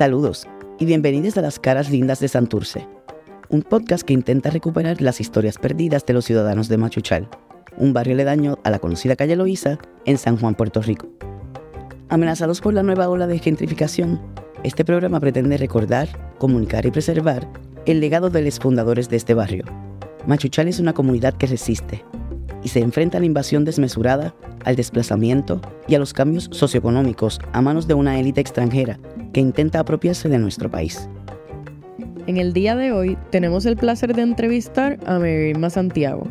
Saludos y bienvenidos a Las Caras Lindas de Santurce, un podcast que intenta recuperar las historias perdidas de los ciudadanos de Machuchal, un barrio aledaño a la conocida calle Loíza en San Juan, Puerto Rico. Amenazados por la nueva ola de gentrificación, este programa pretende recordar, comunicar y preservar el legado de los fundadores de este barrio. Machuchal es una comunidad que resiste y se enfrenta a la invasión desmesurada, al desplazamiento y a los cambios socioeconómicos a manos de una élite extranjera que intenta apropiarse de nuestro país. En el día de hoy tenemos el placer de entrevistar a Irma Santiago,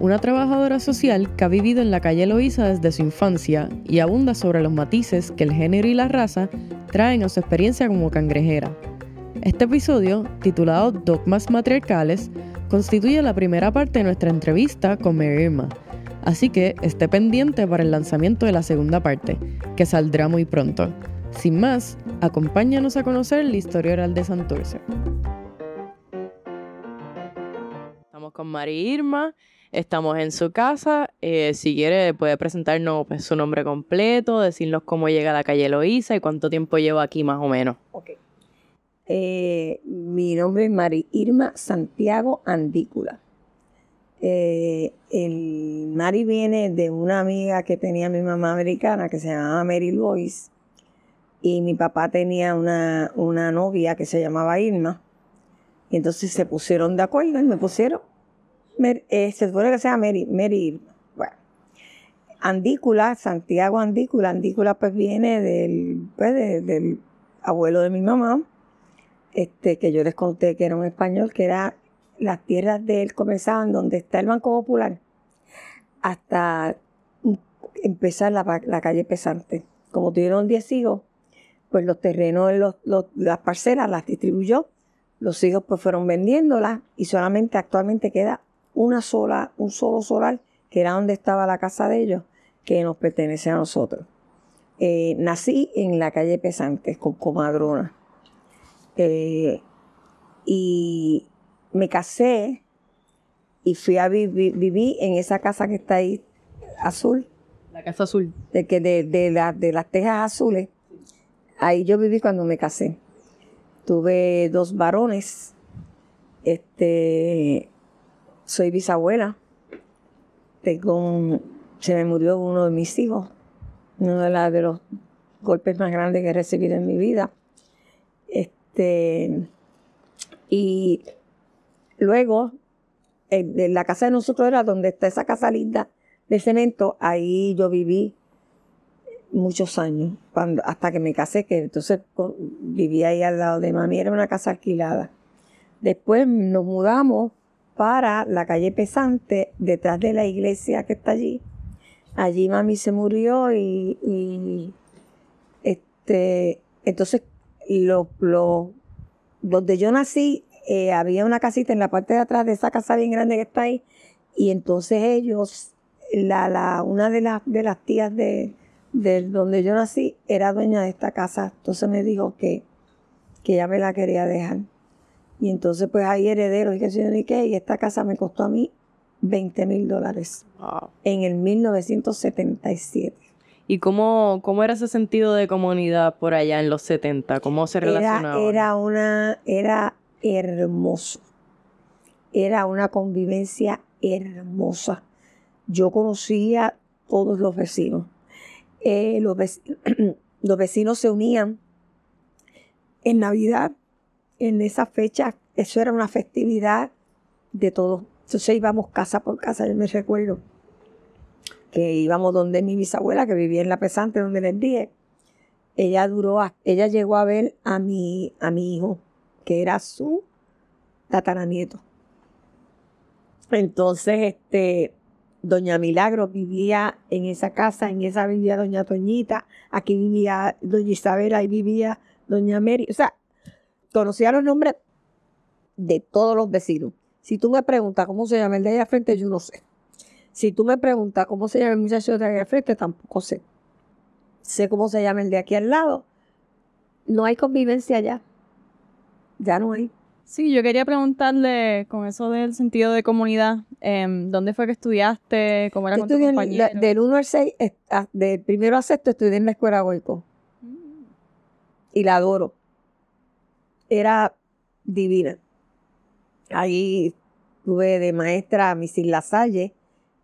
una trabajadora social que ha vivido en la calle Loíza desde su infancia y abunda sobre los matices que el género y la raza traen a su experiencia como cangrejera. Este episodio, titulado Dogmas Matriarcales, constituye la primera parte de nuestra entrevista con Mary Irma, así que esté pendiente para el lanzamiento de la segunda parte, que saldrá muy pronto. Sin más, acompáñanos a conocer la historia oral de Santurce. Estamos con Mary Irma, estamos en su casa. Eh, si quiere, puede presentarnos pues, su nombre completo, decirnos cómo llega a la calle Loíza y cuánto tiempo lleva aquí más o menos. Okay. Eh, mi nombre es Mari Irma Santiago Andícula. Eh, el Mari viene de una amiga que tenía mi mamá americana que se llamaba Mary Lois y mi papá tenía una, una novia que se llamaba Irma y entonces se pusieron de acuerdo y me pusieron, eh, se supone que sea Mary, Mary Irma. Bueno, Andícula, Santiago Andícula, Andícula pues viene del, pues, del abuelo de mi mamá este, que yo les conté que era un español, que era las tierras de él comenzaban donde está el Banco Popular hasta empezar la, calle Pesante. Como tuvieron 10 hijos, pues los terrenos, las parcelas las distribuyó, los hijos pues fueron vendiéndolas y solamente actualmente queda una sola, un solo solar, que era donde estaba la casa de ellos, que nos pertenece a nosotros. Eh, nací en la calle Pesante con comadrona. Eh, y me casé y fui a vivir, viví en esa casa que está ahí azul. La casa azul. De, que de, de, de las tejas azules. Ahí yo viví cuando me casé. Tuve dos varones. Este, soy bisabuela. Tengo se me murió uno de mis hijos. Uno de, de los golpes más grandes que he recibido en mi vida. Este, y luego, en, la casa de nosotros era donde está esa casa linda de cemento, ahí yo viví muchos años, hasta que me casé, que entonces vivía ahí al lado de mami, era una casa alquilada. Después nos mudamos para la calle Pesante, detrás de la iglesia que está allí. Allí mami se murió y, y este, entonces lo, lo, donde yo nací, eh, había una casita en la parte de atrás de esa casa bien grande que está ahí, y entonces ellos, la, la, una de, las de las tías de, de, donde yo nací era dueña de esta casa, entonces me dijo que, que ella me la quería dejar. Y entonces pues hay herederos y que sé yo ni qué, y esta casa me costó a mí 20 mil dólares en el 1977. ¿Y cómo, cómo era ese sentido de comunidad por allá en los 70? ¿Cómo se relacionaba? Era, era, una, era hermoso. Era una convivencia hermosa. Yo conocía todos los vecinos. Eh, los, vecinos los vecinos se unían en Navidad, en esa fecha, eso era una festividad de todos. Entonces íbamos casa por casa, yo me recuerdo que íbamos donde mi bisabuela, que vivía en La Pesante, donde les dije, ella duró, ella llegó a ver a mi, a mi hijo, que era su tataranieto. Entonces, este, doña Milagro vivía en esa casa, en esa vivía doña Toñita, aquí vivía doña Isabela, y vivía doña Mary. O sea, conocía los nombres de todos los vecinos. Si tú me preguntas cómo se llama el de allá frente, yo no sé. Si tú me preguntas cómo se llama el muchacho de aquí al frente, tampoco sé. Sé cómo se llama el de aquí al lado. No hay convivencia ya. Ya no hay. Sí, yo quería preguntarle con eso del sentido de comunidad, em, ¿dónde fue que estudiaste? ¿Cómo era con tu compañero? del 1 al 6, del primero a sexto estudié en la escuela Goico. Mm. Y la adoro. era divina. Ahí tuve de maestra a Miss Lasalle,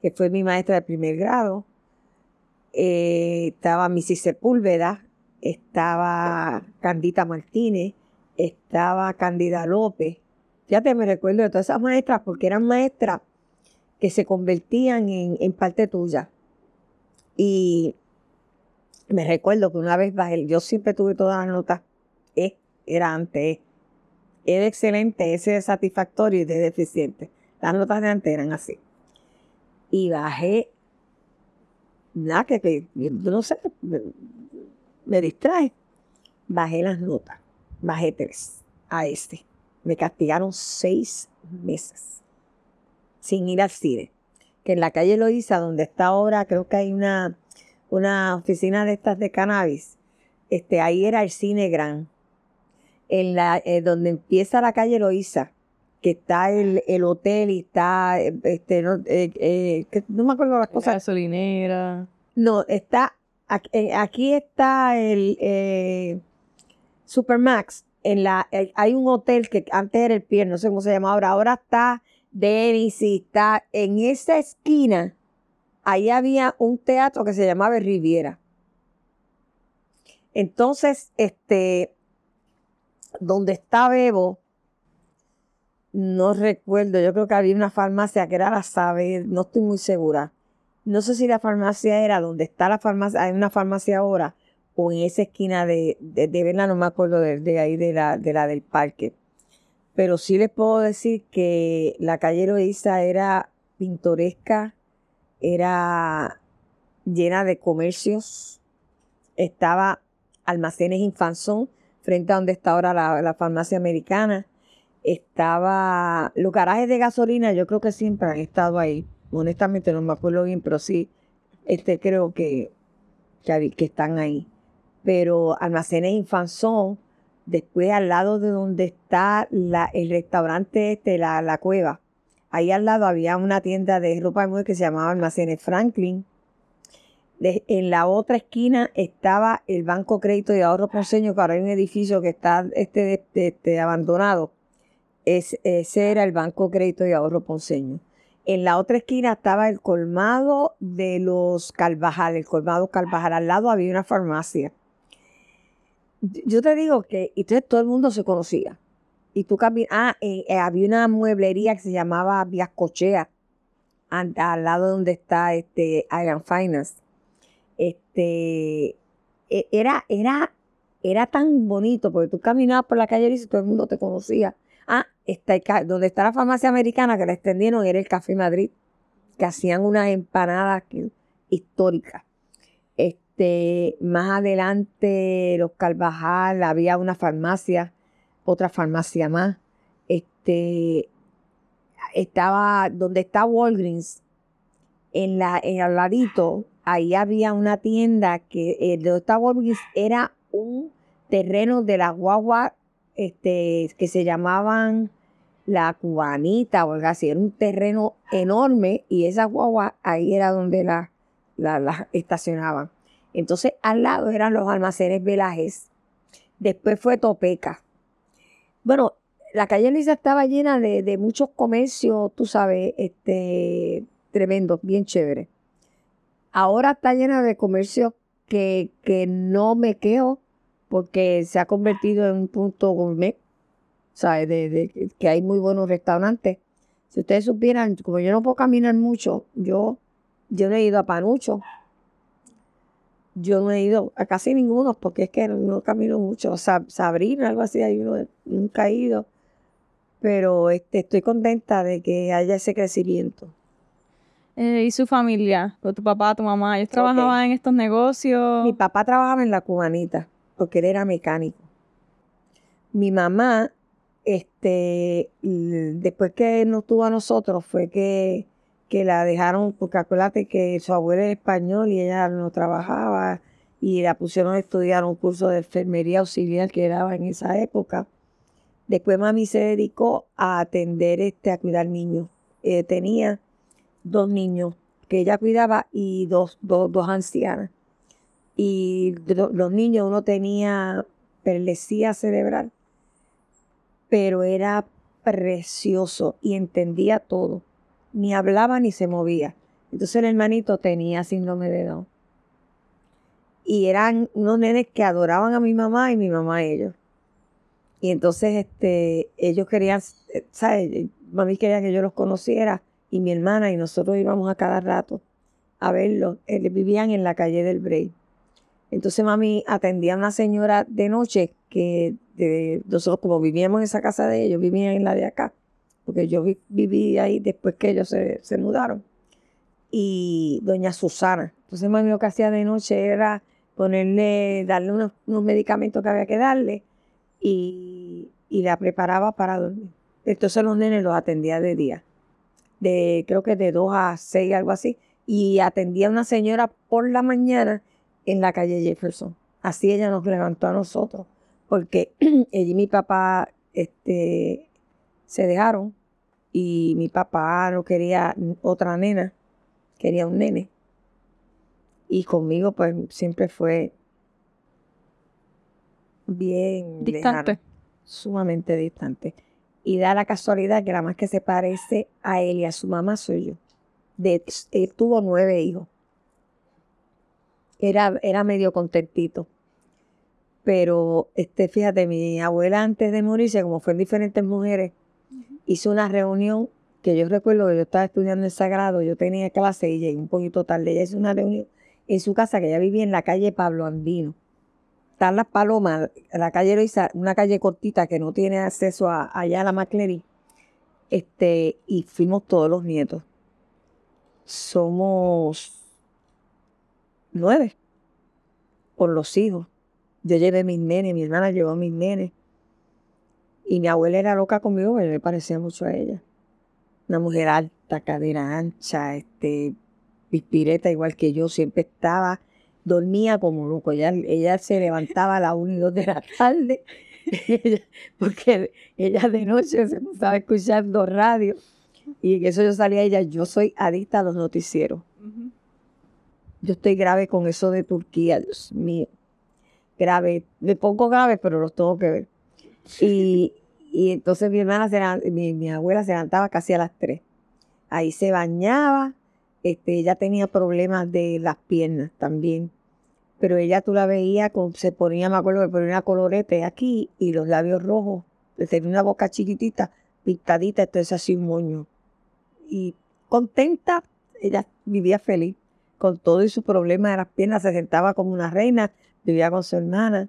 que fue mi maestra de primer grado. Eh, estaba Mrs. Sepúlveda, estaba Candita Martínez, estaba Candida López. Ya te me recuerdo de todas esas maestras porque eran maestras que se convertían en, parte tuya. Y me recuerdo que una vez bajé, yo siempre tuve todas las notas E, era antes E. E de excelente, S de satisfactorio y de deficiente. Las notas de antes eran así. Y bajé, nada, que, que no sé, me, me distrae. Bajé las notas, bajé tres a este. Me castigaron seis meses sin ir al cine. Que en la calle Loíza, donde está ahora, creo que hay una, una oficina de estas de cannabis, este, ahí era el cine gran. En la, eh, donde empieza la calle Loíza, que está el, el hotel y está, este, no, eh, eh, no me acuerdo las cosas. gasolinera. No, está, aquí, está el Supermax. En la, hay un hotel que antes era el pie, no sé cómo se llama ahora, ahora está Denis y está en esa esquina. Ahí había un teatro que se llamaba Riviera. Entonces, este, donde está Bebo, no recuerdo, yo creo que había una farmacia que era la Sabe, no estoy muy segura. No sé si la farmacia era donde está la farmacia, hay una farmacia ahora, o en esa esquina de, de, de no me acuerdo de, ahí de la, de la del parque. Pero sí les puedo decir que la calle Loíza era pintoresca, era llena de comercios, estaba almacenes Infanzón, frente a donde está ahora la farmacia americana estaba los garajes de gasolina, yo creo que siempre han estado ahí. Honestamente no me acuerdo bien, pero sí, este creo que, que, están ahí. Pero almacenes Infanzón, después al lado de donde está la, el restaurante este, la, la cueva, ahí al lado había una tienda de ropa de mujer que se llamaba Almacenes Franklin. en la otra esquina estaba el Banco Crédito y Ahorro Ponceño, que ahora hay un edificio que está este, este abandonado ese era el Banco Crédito y Ahorro Ponceño. En la otra esquina estaba el colmado de los Carvajal, el colmado Carvajal. Al lado había una farmacia. Yo te digo que entonces todo el mundo se conocía. Y tú caminas, ah, eh, eh, había una mueblería que se llamaba Viascochea, al, al lado donde está este Iron Finance. Este, e, era, era, era tan bonito porque tú caminabas por la calle y todo el mundo te conocía. Está donde está la farmacia americana que la extendieron era el Café Madrid, que hacían unas empanadas históricas. Este, más adelante, los Carvajal, había una farmacia, otra farmacia más. Este, estaba donde está Walgreens, en la, en al ladito, ahí había una tienda que eh, donde está Walgreens era un terreno de la guagua este, que se llamaban la cubanita o algo así. Era un terreno enorme y esa guagua ahí era donde las la, estacionaban. Entonces al lado eran los almacenes Velajes. Después fue Topeca. Bueno, la calle Lisa estaba llena de, muchos comercios, tú sabes, este, tremendos, bien chévere. Ahora está llena de comercios que, que no me quedo porque se ha convertido en un punto gourmet, ¿sabes? De, que hay muy buenos restaurantes. Si ustedes supieran, como yo no puedo caminar mucho, yo, yo no he ido a Panucho. Yo no he ido a casi ninguno porque es que no, camino mucho. Sabrina, algo así, hay uno, nunca he ido. Pero este, estoy contenta de que haya ese crecimiento. Eh, ¿Y su familia? ¿Tu papá, tu mamá? ¿Ellos trabajaban en estos negocios? Mi papá trabajaba en la cubanita porque él era mecánico. Mi mamá, este, después que nos tuvo a nosotros, fue que, que la dejaron, porque acuérdate que su abuela era español y ella no trabajaba y la pusieron a estudiar un curso de enfermería auxiliar que daba en esa época. Después mami se dedicó a atender, este, a cuidar niños. Eh, tenía dos niños que ella cuidaba y dos, dos, dos ancianas y los niños uno tenía perlesía cerebral pero era precioso y entendía todo. Ni hablaba ni se movía. Entonces el hermanito tenía síndrome de Down. Y eran unos nenes que adoraban a mi mamá y mi mamá a ellos. Y entonces este, ellos querían, eh, ¿sabes? Mami quería que yo los conociera y mi hermana y nosotros íbamos a cada rato a verlos. Ellos vivían en la calle del Bray. Entonces mami atendía a una señora de noche que de, nosotros como vivíamos en esa casa de ellos, vivían en la de acá, porque yo viví ahí después que ellos se, se mudaron. Y doña Susana. Entonces mami lo que hacía de noche era ponerle, darle unos, medicamentos que había que darle y, y, la preparaba para dormir. Entonces los nenes los atendía de día, de creo que de 2 a 6, algo así, y atendía a una señora por la mañana en la calle Jefferson. Así ella nos levantó a nosotros, porque ella y mi papá este, se dejaron y mi papá no quería otra nena, quería un nene. Y conmigo pues siempre fue bien distante. sumamente distante. Y da la casualidad que la más que se parece a él y a su mamá soy yo. De, él tuvo nueve hijos. Era, era medio contentito. Pero, este, fíjate, mi abuela antes de morirse, como fue en diferentes mujeres, hizo una reunión que yo recuerdo que yo estaba estudiando en Sagrado, yo tenía clase y llegué un poquito tarde. Ella hizo una reunión en su casa, que ella vivía en la calle Pablo Andino. Están las palomas, la calle Loiza, una calle cortita que no tiene acceso a, allá a la Maclery. Este, y fuimos todos los nietos. Somos nueve por los hijos. Yo llevé mis nenes, mi hermana llevó mis nenes. Y mi abuela era loca conmigo, pero me parecía mucho a ella. Una mujer alta, cadera ancha, este, pispireta igual que yo, siempre estaba, dormía como loco. Ella, ella se levantaba a las 1 y 2 de la tarde, porque ella de noche se estaba escuchando radio. Y en eso yo salía a ella, yo soy adicta a los noticieros. Yo estoy grave con eso de Turquía, Dios mío. Grave, de poco grave, pero los tengo que ver. Y, y entonces mi hermana, se, mi, mi abuela se levantaba casi a las 3. Ahí se bañaba, este, ella tenía problemas de las piernas también. Pero ella tú la veías, con, se ponía, me acuerdo que ponía una colorete aquí y los labios rojos. Tenía una boca chiquitita, pintadita, entonces así un moño. Y contenta, ella vivía feliz con todo y su problema de las piernas, se sentaba como una reina, vivía con su hermana.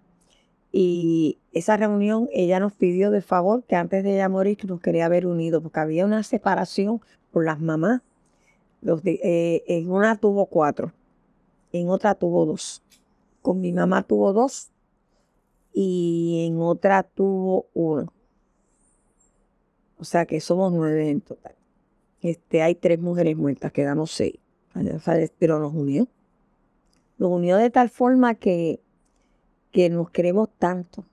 Y esa reunión ella nos pidió de favor que antes de ella morir nos quería ver unidos, porque había una separación por las mamás. Los eh, en una tuvo cuatro, en otra tuvo dos. Con mi mamá tuvo dos y en otra tuvo uno. O sea que somos nueve en total. Este, hay tres mujeres muertas, quedamos seis. Pero nos unió. Nos unió de tal forma que, que nos queremos tanto.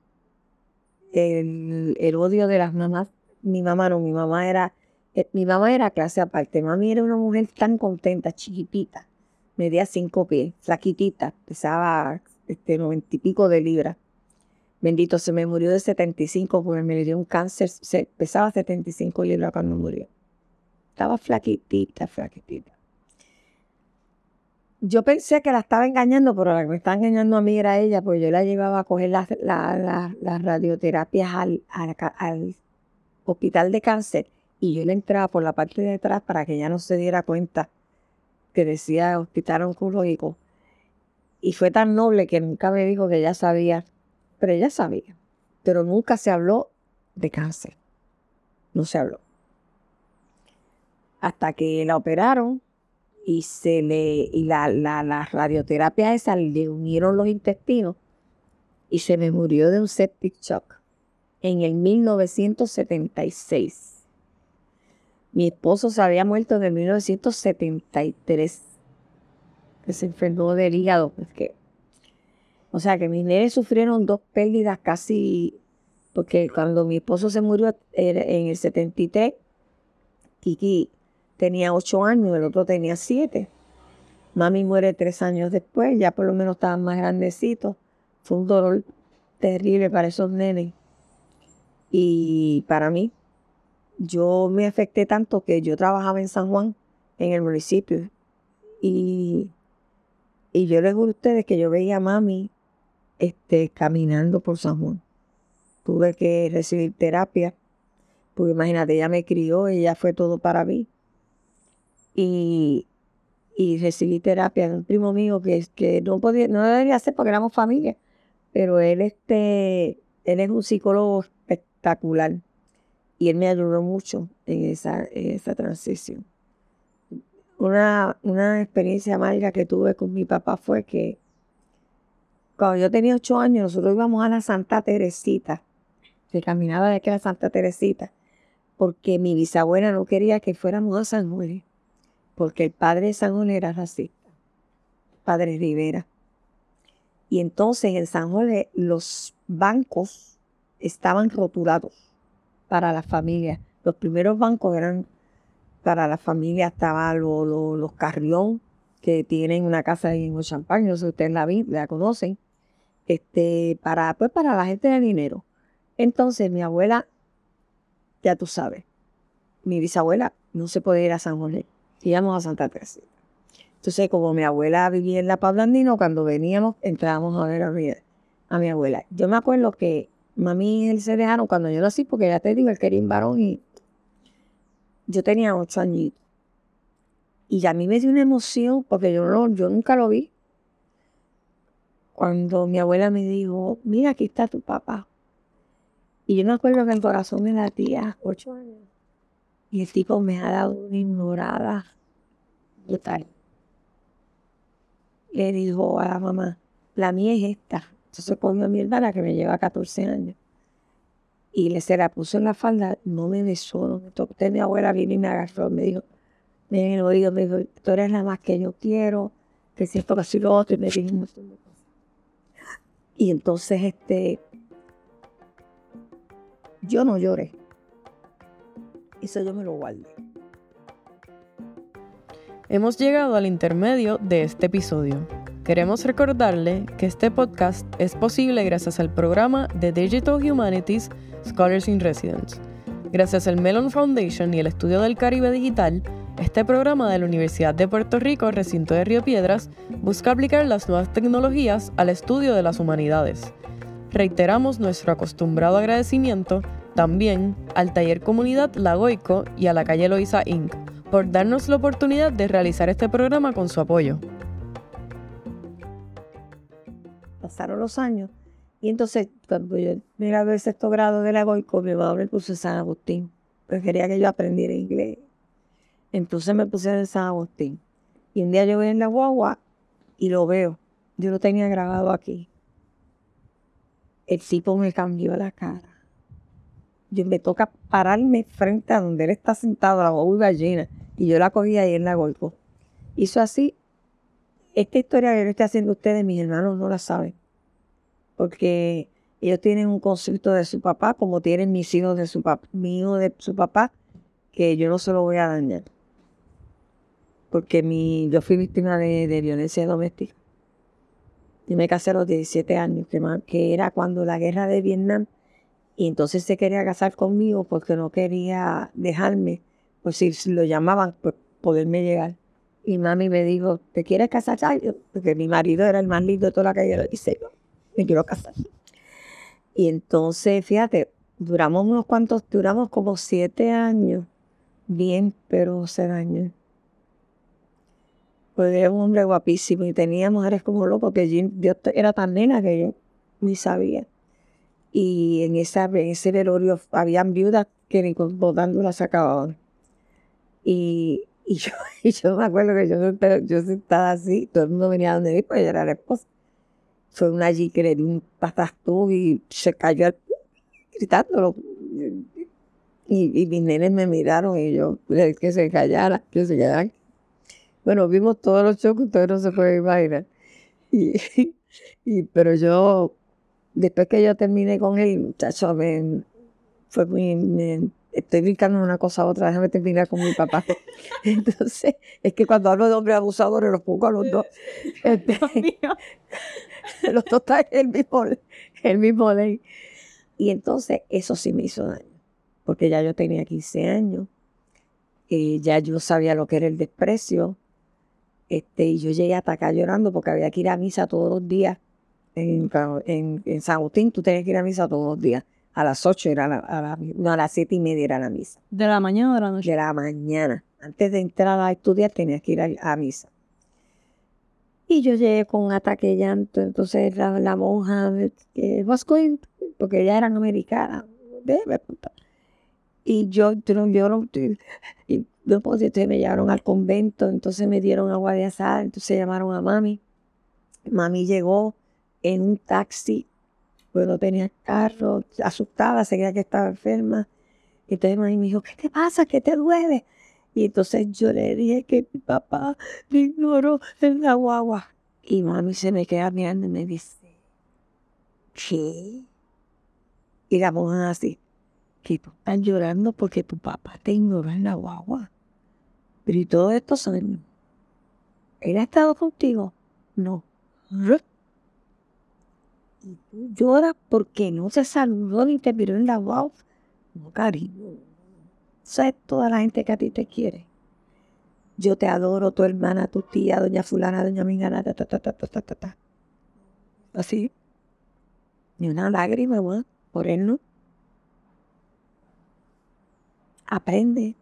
El, el odio de las mamás, mi mamá no, mi mamá era eh, mi mamá era clase aparte. Mami era una mujer tan contenta, chiquitita. Medía cinco pies, flaquitita. Pesaba este, noventa y pico de libras. Bendito, se me murió de 75 porque me dio un cáncer. Se, pesaba 75 libras cuando murió. Estaba flaquitita, flaquitita. Yo pensé que la estaba engañando, pero la que me estaba engañando a mí era ella, porque yo la llevaba a coger las, radioterapias al, al hospital de cáncer y yo le entraba por la parte de atrás para que ella no se diera cuenta que decía hospital oncológico. Y fue tan noble que nunca me dijo que ella sabía, pero ella sabía. Pero nunca se habló de cáncer. No se habló. Hasta que la operaron y se le y la, la, radioterapia esa le unieron los intestinos y se me murió de un septic shock en el 1976. Mi esposo se había muerto en 1973, que se enfermó del hígado. que, o sea que mis nenes sufrieron dos pérdidas casi, porque cuando mi esposo se murió en el 73, Kiki tenía ocho años, el otro tenía siete. Mami muere tres años después, ya por lo menos estaban más grandecitos. Fue un dolor terrible para esos nenes. Y para mí, yo me afecté tanto que yo trabajaba en San Juan, en el municipio, y, y yo les juro a ustedes que yo veía a mami este, caminando por San Juan. Tuve que recibir terapia, porque imagínate, ella me crió, ella fue todo para mí. Y, y recibí terapia de un primo mío que, que no podía, no debería ser porque éramos familia, pero él, este, él es un psicólogo espectacular y él me ayudó mucho en esa, en esa transición. Una, una experiencia amarga que tuve con mi papá fue que cuando yo tenía ocho años, nosotros íbamos a la Santa Teresita, que caminaba de aquí a la Santa Teresita, porque mi bisabuela no quería que fuéramos a San Juan, porque el padre de San Juan era racista, padre Rivera. Y entonces en San Juan los bancos estaban rotulados para las familias. Los primeros bancos eran para la familia, estaban los Carrión, que tienen una casa ahí en Champagne, no sé si ustedes la, la conocen, este, para, pues para la gente de dinero. Entonces mi abuela, ya tú sabes, mi bisabuela no se podía ir a San José, íbamos a Santa Teresa. Entonces, como mi abuela vivía en La Pablandino, cuando veníamos, entrábamos a ver a mi, a mi abuela. Yo me acuerdo que mami y él se dejaron cuando yo nací, porque ya te digo, él quería un varón y yo tenía ocho añitos. Y a mí me dio una emoción, porque yo, no, yo nunca lo vi. Cuando mi abuela me dijo, mira, aquí está tu papá. Y yo me acuerdo que el corazón me latía ocho años. Y el tipo me ha dado una ignorada total. Le dijo a la mamá, la mía es esta. Entonces cogió a mi hermana que me lleva 14 años. Y le se la puso en la falda, no me besó, no me tocó. mi abuela vino y me agarró, me dijo, me oído, me dijo, tú eres la más que yo quiero, que si esto, que si lo otro, y me dijo un montón de cosas. Y entonces, este, yo no lloré. Eso yo me lo. Hemos llegado al intermedio de este episodio. Queremos recordarle que este podcast es posible gracias al programa de Digital Humanities Scholars in Residence. Gracias al Mellon Foundation y el Estudio del Caribe Digital, este programa de la Universidad de Puerto Rico, recinto de Río Piedras, busca aplicar las nuevas tecnologías al estudio de las humanidades. Reiteramos nuestro acostumbrado agradecimiento también al Taller Comunidad Lagoico y a la calle Loiza Inc. por darnos la oportunidad de realizar este programa con su apoyo. pasaron los años. Y entonces, cuando yo me gradué el sexto grado de la Goico, mi mamá me puso en San Agustín. Pues quería que yo aprendiera inglés. Entonces me puse en San Agustín. Y un día yo voy en la guagua y lo veo. Yo lo tenía grabado aquí. El tipo me cambió la cara. Me toca pararme frente a donde él está sentado, la guagua llena. Y yo la cogí ahí en la Goico. Hizo así esta historia que yo estoy haciendo ustedes, mis hermanos no la saben. Porque ellos tienen un concepto de su papá, como tienen mis hijos de su papá, mi hijo de su papá, que yo no se lo voy a dañar. Porque mi, yo fui víctima de, violencia doméstica. Yo me casé a los 17 años, que, que era cuando la guerra de Vietnam, y entonces se quería casar conmigo porque no quería dejarme, pues si lo llamaban, pues poderme llegar. Y mami me dijo, ¿te quieres casar? Porque mi marido era el más lindo de toda la calle. Y dice, me quiero casar. Y entonces, fíjate, duramos unos cuantos, duramos como siete años. Bien, pero se años. Pues era un hombre guapísimo y tenía mujeres como loco, porque yo, era tan nena que yo ni sabía. Y en, esa, en ese velorio habían viudas que ni votando se acababan. Y y yo, y yo me acuerdo que yo, yo sentada así, todo el mundo venía donde mí, pues yo era la esposa. Fue una allí que le di un patastú y se cayó gritándolo. Y, y, mis nenes me miraron y yo, que se callara, que se callaran. Bueno, vimos todos los choques, ustedes no se pueden imaginar. Y, y, pero yo, después que yo terminé con él, muchacho, me, fue muy, estoy brincando una cosa a otra, déjame terminar con mi papá. Entonces, es que cuando hablo de hombres abusadores los pongo a los dos. Este, los dos están en el mismo, el mismo ley. Y entonces eso sí me hizo daño, porque ya yo tenía 15 años, eh, ya yo sabía lo que era el desprecio, este, y yo llegué hasta acá llorando porque había que ir a misa todos los días. En, en, en San Agustín tú tenías que ir a misa todos los días. A las 8 era la, a la- no, a las 7 y media era la misa. ¿De la mañana o de la noche? De la mañana. Antes de entrar a estudiar tenías que ir a, a misa. Y yo llegué con un ataque de llanto. Entonces la, la monja, eh, porque americanas. Déjeme contar. Y yo, yo, yo no- y después entonces me llevaron al convento, entonces me dieron agua de asada, entonces llamaron a mami. Mami llegó en un taxi, pues no tenía carro, asustada, se creía que estaba enferma. Entonces mami me dijo, ¿qué te pasa? ¿Qué te duele? Y entonces yo le dije que mi papá me ignoró en la guagua. Y mami se me queda mirando y me dice, ¿qué? Y la monja así, que tú estás llorando porque tu papá te ignoró en la guagua. Pero y todos estos años, ¿él ha estado contigo? No y tú lloras porque no se saludó ni te miró en la wow. No, cariño. Sabes toda la gente que a ti te quiere. Yo te adoro, tu hermana, tu tía, doña fulana, doña mingana, ta, ta, ta, ta, ta, ta, ta. Así. Ni una lágrima, ¿no? por él, ¿no? Aprende.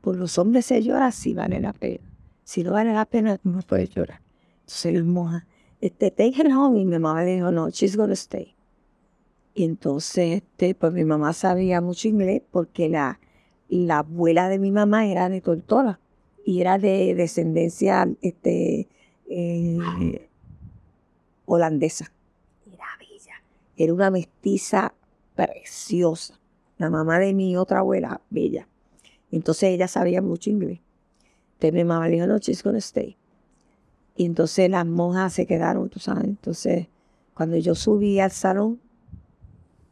Por los hombres se llora si vale la pena. Si no vale la pena, no puedes llorar. Entonces, hermosa, este, take her home. Y mi mamá le dijo, no, she's gonna stay. Y entonces, este, pues mi mamá sabía mucho inglés porque la, la abuela de mi mamá era de Tortola y era de descendencia este, eh, holandesa. Era bella. Era una mestiza preciosa. La mamá de mi otra abuela, bella. Entonces ella sabía mucho inglés. Entonces mi mamá le dijo, no, she's gonna stay. Y entonces las monjas se quedaron, tú sabes. Entonces, cuando yo subí al salón,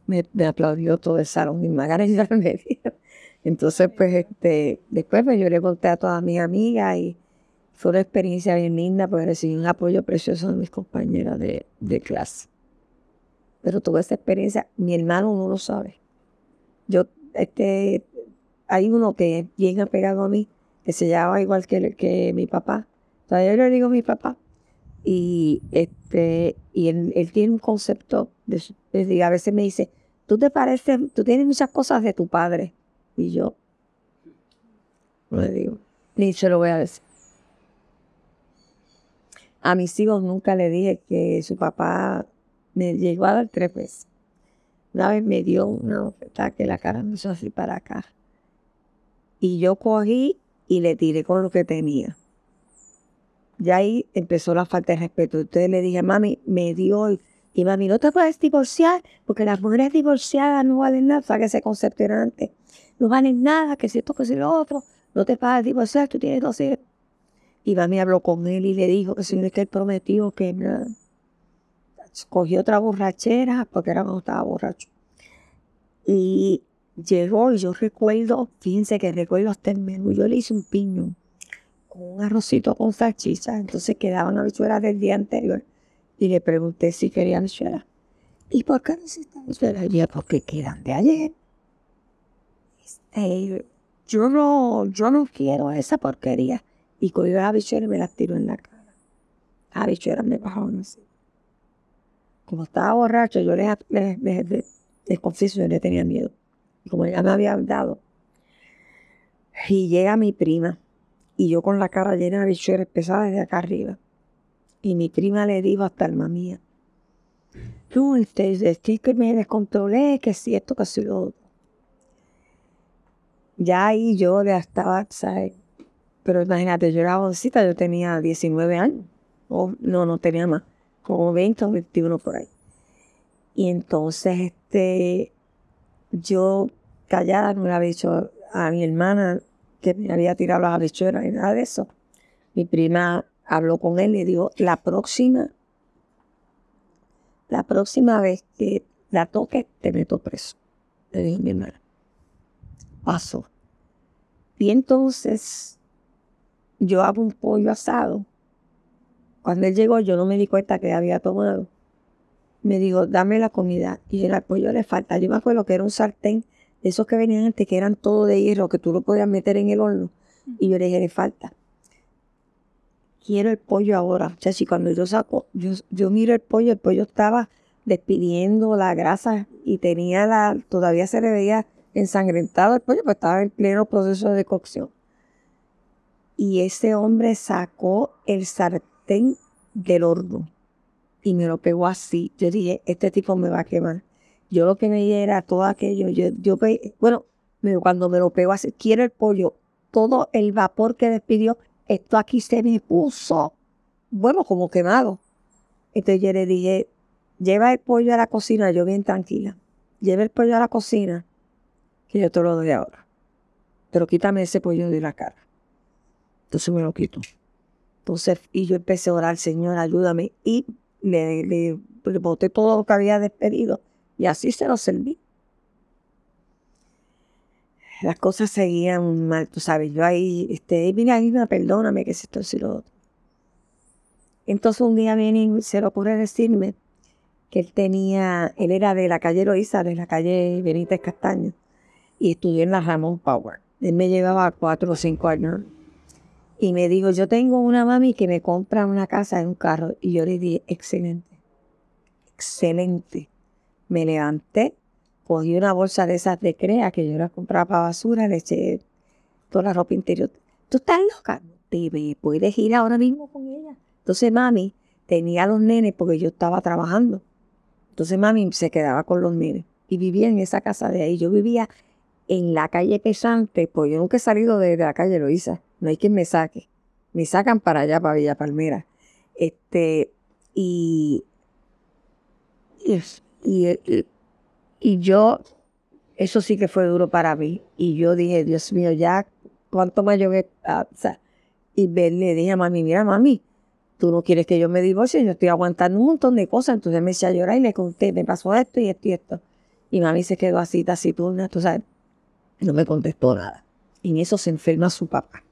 me, me aplaudió todo el salón. Ya me dijo. Entonces, pues, este, después pues, yo le conté a todas mis amigas y fue una experiencia bien linda porque recibí un apoyo precioso de mis compañeras de, de clase. Pero tuve esa experiencia, mi hermano no lo sabe. Yo, este, hay uno que es bien apegado a mí, que se llama igual que, que mi papá. Todavía yo le digo mi papá. Y este, y él, él tiene un concepto, de, de- a veces me dice, tú te pareces, tú tienes muchas cosas de tu padre. Y yo no le digo, ni se lo voy a decir. A mis hijos nunca le dije que su papá me llegó a dar tres veces. Una vez me dio una oferta que la cara me hizo así para acá. Y yo cogí y le tiré con lo que tenía. Ya ahí empezó la falta de respeto. Entonces le dije, mami, me dio. Y mami, no te puedes divorciar porque las mujeres divorciadas no valen nada. O que ese concepto era antes. No valen nada, que si esto, que si lo otro. No te puedes divorciar, tú tienes dos hijos. Y mami habló con él y le dijo que si no es que él prometió que nada. Cogió otra borrachera porque era cuando estaba borracho. Y llegó y yo recuerdo, fíjense que recuerdo hasta el menú. Yo le hice un piño con un arrocito con salchicha. Entonces quedaban habichuelas del día anterior. Y le pregunté si quería habichuelas. ¿Y por qué necesitas habichuelas? Y yo, porque quedan de ayer. Este, yo no, yo no quiero esa porquería. Y cogió las habichuelas y me las tiró en la cara. Las habichuelas me bajaron así. Como estaba borracho, yo les, les, les- les- confieso, yo le tenía miedo. Y como ella me había dado. Y llega mi prima. Y yo con la cara llena de habichuelas pesadas desde acá arriba. Y mi prima le dijo hasta alma mía. Tú, este que me descontrolé, que si esto, que si lo otro. Ya ahí yo ya estaba, ¿sabes? Pero imagínate, yo era jovencita, yo tenía 19 años. O no, no tenía más. Como 20 o 21 por ahí. Y entonces, este, yo callada no le había dicho a mi hermana que me había tirado las habichuelas y nada de eso. Mi prima habló con él y le dijo, la próxima, la próxima vez que la toque, te meto preso. Le dijo mi hermana. Pasó. Y entonces yo hago un pollo asado. Cuando él llegó, yo no me di cuenta que había tomado. me dijo, dame la comida. Y el pollo le falta. Yo me acuerdo que era un sartén de esos que venían antes, que eran todo de hierro, que tú lo podías meter en el horno. Y yo le dije, le falta. Quiero el pollo ahora. O sea, si cuando yo saco, yo, yo miro el pollo, el pollo estaba despidiendo la grasa y tenía la, todavía se le veía ensangrentado el pollo, pues estaba en pleno proceso de cocción. Y ese hombre sacó el sartén del horno y me lo pegó así. Yo dije, este tipo me va a quemar. Yo lo que veía era todo aquello. Yo, yo bueno, cuando me lo pegó así, quiero el pollo, todo el vapor que despidió, esto aquí se me puso, bueno, como quemado. Entonces yo le dije, lleva el pollo a la cocina, yo bien tranquila. Lleva el pollo a la cocina, que yo te lo doy ahora. Pero quítame ese pollo de la cara. Entonces me lo quito. Entonces, y yo empecé a orar, Señor, ayúdame. Y le, le, boté todo lo que había despedido y así se lo serví. Las cosas seguían mal, tú sabes, yo ahí, este, mira, me perdóname que se esto y lo otro. Entonces un día viene y se lo ocurre decirme que él tenía, él era de la calle Loíza, de la calle Benítez Castaño, y estudió en la Ramón Power. Él me llevaba cuatro o cinco años y me dijo, yo tengo una mami que me compra una casa en un carro. Y yo le dije, excelente, excelente. Me levanté, cogí una bolsa de esas de crea que yo la compraba para basura, le eché toda la ropa interior. ¿Tú estás loca? Te puedes ir ahora mismo con ella. Entonces mami tenía a los nenes porque yo estaba trabajando. Entonces mami se quedaba con los nenes y vivía en esa casa de ahí. Yo vivía en la calle Pesante, pues yo nunca he salido de, la calle Loíza no hay quien me saque. Me sacan para allá, para Villa Palmera. Este, y, y, y, yo, eso sí que fue duro para mí. Y yo dije, Dios mío, ya, ¿cuánto más yo voy a, o sea, y le dije a mami, mira, mami, tú no quieres que yo me divorcie, yo estoy aguantando un montón de cosas. Entonces me eché a llorar y le conté, me pasó esto y esto y esto. Y mami se quedó así, taciturna, tú sabes, no me contestó nada. Y en eso se enferma su papá.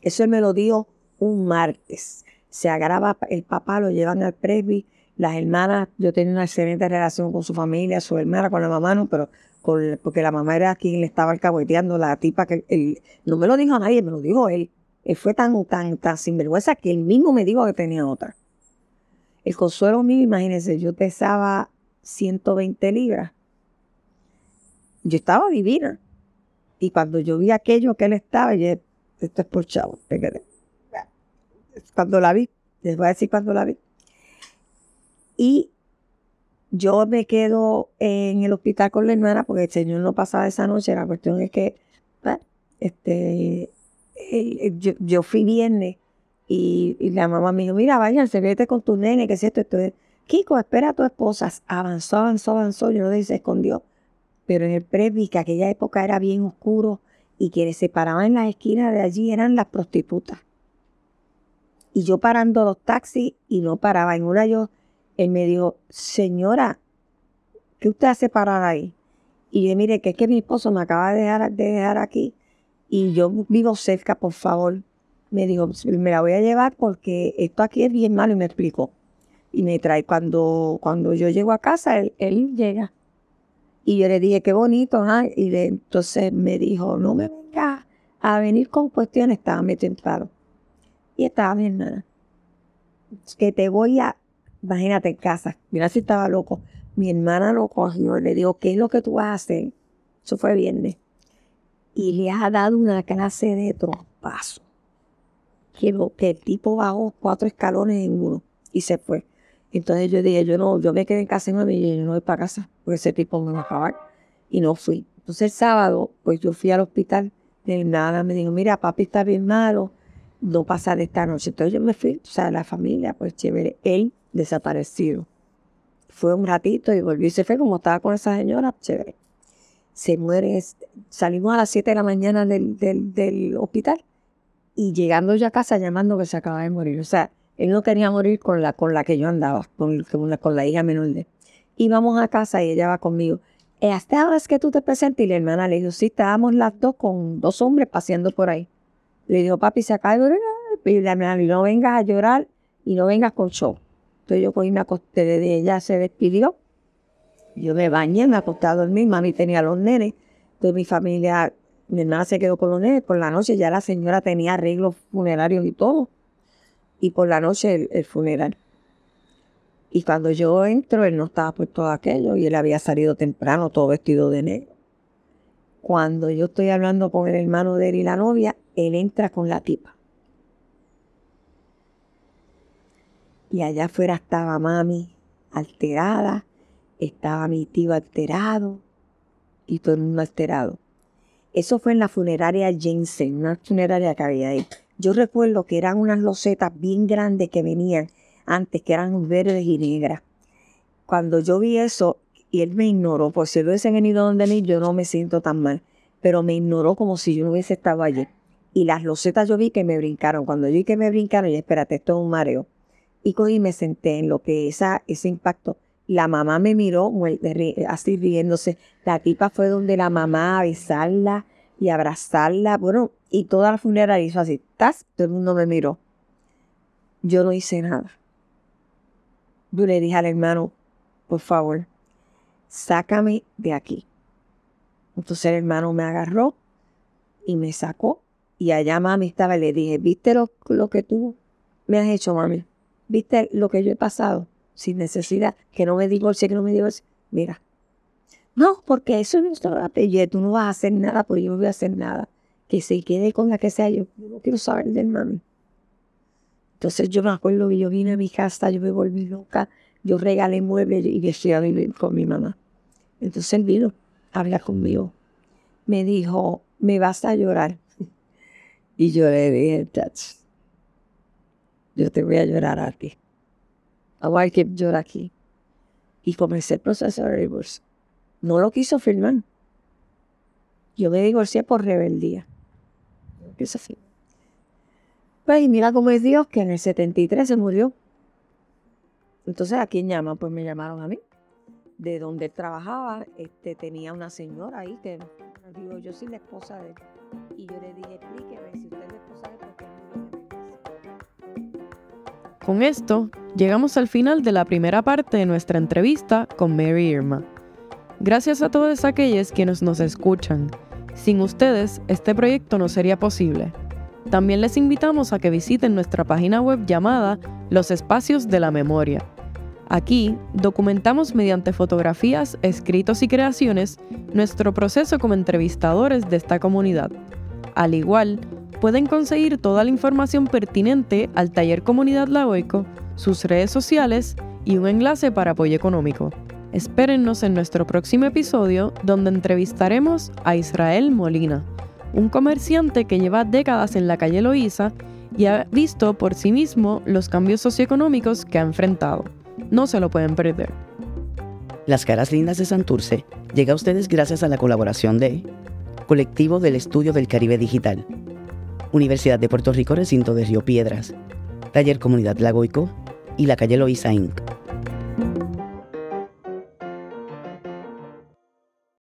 Eso él me lo dijo un martes. Se agrava el papá, lo llevan al presby. Las hermanas, yo tenía una excelente relación con su familia, su hermana, con la mamá, no, pero con, porque la mamá era quien le estaba alcahueteando, la tipa que él, no me lo dijo a nadie, me lo dijo él. Él fue tan, tan, tan sinvergüenza que él mismo me dijo que tenía otra. El consuelo mío, imagínense, yo pesaba 120 libras. Yo estaba divina. Y cuando yo vi aquello que él estaba, yo esto es por chavo. Cuando la vi, les voy a decir cuando la vi. Y yo me quedo en el hospital con la hermana porque el señor no pasaba esa noche. La cuestión es que pues, este, yo, fui viernes y, la mamá me dijo, mira, váyanse, vete con tu nene, que es esto, esto Kiko, espera a tu esposa. Avanzó, avanzó, avanzó. Yo no si se escondió. Pero en el previ, que aquella época era bien oscuro, y quienes se paraban en las esquinas de allí eran las prostitutas. Y yo parando los taxis y no paraba. En una yo, él me dijo, señora, ¿qué usted hace parar ahí? Y yo, mire, que es que mi esposo me acaba de dejar, de dejar aquí y yo vivo cerca, por favor. Me dijo, me la voy a llevar porque esto aquí es bien malo y me explicó. Y me trae, cuando, cuando yo llego a casa, él, llega y yo le dije, qué bonito, Y entonces me dijo, no me vengas a venir con cuestiones, estaba muy temprano. Y estaba mi hermana. Que te voy a, imagínate en casa, mira si estaba loco. Mi hermana lo cogió y le dijo, ¿qué es lo que tú vas a hacer? Eso fue viernes. Y le ha dado una clase de trompazo. Que, el tipo bajó cuatro escalones en uno y se fue. Entonces yo dije, yo no, yo me quedé en casa y me yo no voy para casa, porque ese tipo me va a acabar. Y no fui. Entonces el sábado, pues yo fui al hospital, de nada, me dijo, mira, papi está bien malo, no pasa de esta noche. Entonces yo me fui, o sea, la familia, pues chévere, él desaparecido. Fue un ratito y volvió y se fue como estaba con esa señora, chévere. Se muere, salimos a las 7 de la mañana del, del, del hospital y llegando ya a casa llamando que se acaba de morir. O sea, él no quería morir con la, con la que yo andaba, con, con, la, hija menor de él. vamos a casa y ella va conmigo. Eh, ¿Hasta ahora es que tú te presentas? Y la hermana le dijo, sí, estábamos las dos con dos hombres paseando por ahí. Le dijo, papi, se acaba de llorar. Y la hermana no vengas a llorar y no vengas con show. Entonces yo cogí me acosté de ella, se despidió. Yo me bañé, me acosté a dormir, mami tenía los nenes. Entonces mi familia, mi hermana se quedó con los nenes. Por la noche ya la señora tenía arreglos funerarios y todo. Y por la noche el, funeral. Y cuando yo entro, él no estaba todo aquello y él había salido temprano, todo vestido de negro. Cuando yo estoy hablando con el hermano de él y la novia, él entra con la tipa. Y allá afuera estaba mami alterada, estaba mi tío alterado y todo el mundo alterado. Eso fue en la funeraria Jensen, una funeraria que había ahí. Yo recuerdo que eran unas losetas bien grandes que venían antes, que eran verdes y negras. Cuando yo vi eso, y él me ignoró, por si él hubiese venido donde mí, yo no me siento tan mal, pero me ignoró como si yo no hubiese estado allí. Y las losetas yo vi que me brincaron. Cuando yo vi que me brincaron, y espérate, esto es un mareo. Y cogí y me senté en lo que esa, ese impacto. La mamá me miró así riéndose. La tipa fue donde la mamá a besarla y abrazarla. Bueno, y toda la funeraria hizo así. ¡Tas! Todo el mundo me miró. Yo no hice nada. Yo le dije al hermano, por favor, sácame de aquí. Entonces el hermano me agarró y me sacó. Y allá mami estaba y le dije, ¿viste lo, que tú me has hecho, mami? ¿Viste lo que yo he pasado? Sin necesidad, que no me divorcie, que no me divorcie. Mira. No, porque eso es apellido. Tú no vas a hacer nada, porque yo no voy a hacer nada. Que se quede con la que sea yo. no quiero saber del mami. Entonces yo me acuerdo que yo vine a mi casa, yo me volví loca, yo regalé muebles y decidí vivir con mi mamá. Entonces él vino a hablar conmigo. Me dijo, me vas a llorar. Y yo le dije, Touch, yo te voy a llorar a ti. Ahora que llorar aquí. Y comencé el proceso de divorcio. No lo quiso firmar. Yo me divorcié por rebeldía. ¿Qué es así? Pues, y mira cómo es Dios, que en el 73 se murió. Entonces, ¿a quién llama? Pues me llamaron a mí. De donde él trabajaba, este, tenía una señora ahí que digo, yo soy la esposa de él. Y yo le dije, explíqueme si usted Con esto, llegamos al final de la primera parte de nuestra entrevista con Mary Irma. Gracias a todos aquellos quienes nos escuchan. Sin ustedes, este proyecto no sería posible. También les invitamos a que visiten nuestra página web llamada Los Espacios de la Memoria. Aquí documentamos mediante fotografías, escritos y creaciones nuestro proceso como entrevistadores de esta comunidad. Al igual, pueden conseguir toda la información pertinente al taller Comunidad Laoico, sus redes sociales y un enlace para apoyo económico. Espérennos en nuestro próximo episodio donde entrevistaremos a Israel Molina un comerciante que lleva décadas en la calle Loíza y ha visto por sí mismo los cambios socioeconómicos que ha enfrentado. No se lo pueden perder. Las caras lindas de Santurce llega a ustedes gracias a la colaboración de Colectivo del Estudio del Caribe Digital, Universidad de Puerto Rico Recinto de Río Piedras, Taller Comunidad Lagoico y la calle Loíza Inc.